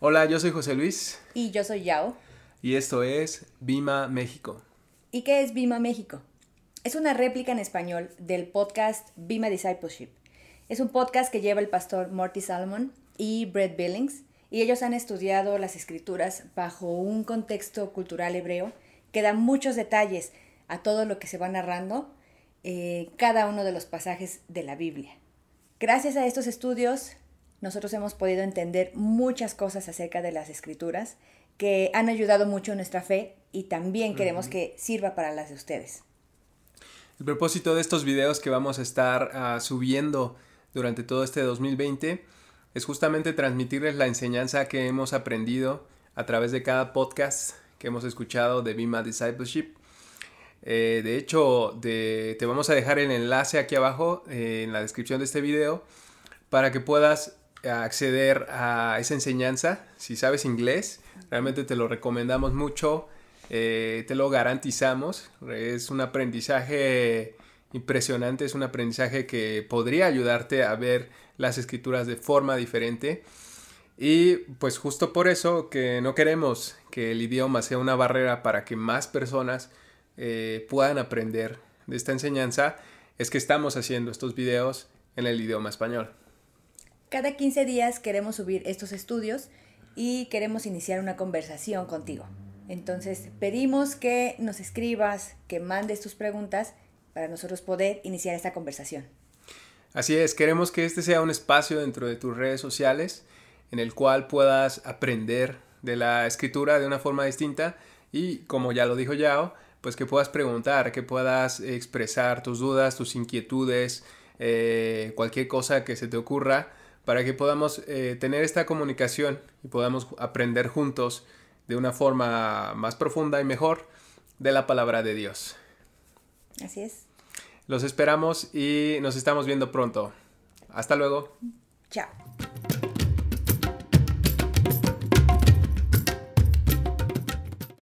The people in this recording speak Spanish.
Hola, yo soy José Luis. Y yo soy Yao. Y esto es Bima México. ¿Y qué es Bima México? Es una réplica en español del podcast Bima Discipleship. Es un podcast que lleva el pastor Morty Salmon y Brett Billings, y ellos han estudiado las escrituras bajo un contexto cultural hebreo que da muchos detalles a todo lo que se va narrando eh, cada uno de los pasajes de la Biblia. Gracias a estos estudios, nosotros hemos podido entender muchas cosas acerca de las escrituras que han ayudado mucho nuestra fe y también queremos que sirva para las de ustedes. El propósito de estos videos que vamos a estar uh, subiendo durante todo este 2020 es justamente transmitirles la enseñanza que hemos aprendido a través de cada podcast que hemos escuchado de Bima Discipleship. Eh, de hecho, de, te vamos a dejar el enlace aquí abajo eh, en la descripción de este video para que puedas acceder a esa enseñanza. Si sabes inglés, realmente te lo recomendamos mucho, eh, te lo garantizamos. Es un aprendizaje impresionante, es un aprendizaje que podría ayudarte a ver las escrituras de forma diferente. Y pues justo por eso que no queremos que el idioma sea una barrera para que más personas eh, puedan aprender de esta enseñanza, es que estamos haciendo estos videos en el idioma español. Cada 15 días queremos subir estos estudios y queremos iniciar una conversación contigo. Entonces pedimos que nos escribas, que mandes tus preguntas para nosotros poder iniciar esta conversación. Así es, queremos que este sea un espacio dentro de tus redes sociales en el cual puedas aprender de la escritura de una forma distinta y como ya lo dijo Yao, pues que puedas preguntar, que puedas expresar tus dudas, tus inquietudes, eh, cualquier cosa que se te ocurra para que podamos eh, tener esta comunicación y podamos aprender juntos de una forma más profunda y mejor de la palabra de Dios. Así es. Los esperamos y nos estamos viendo pronto. Hasta luego. Chao.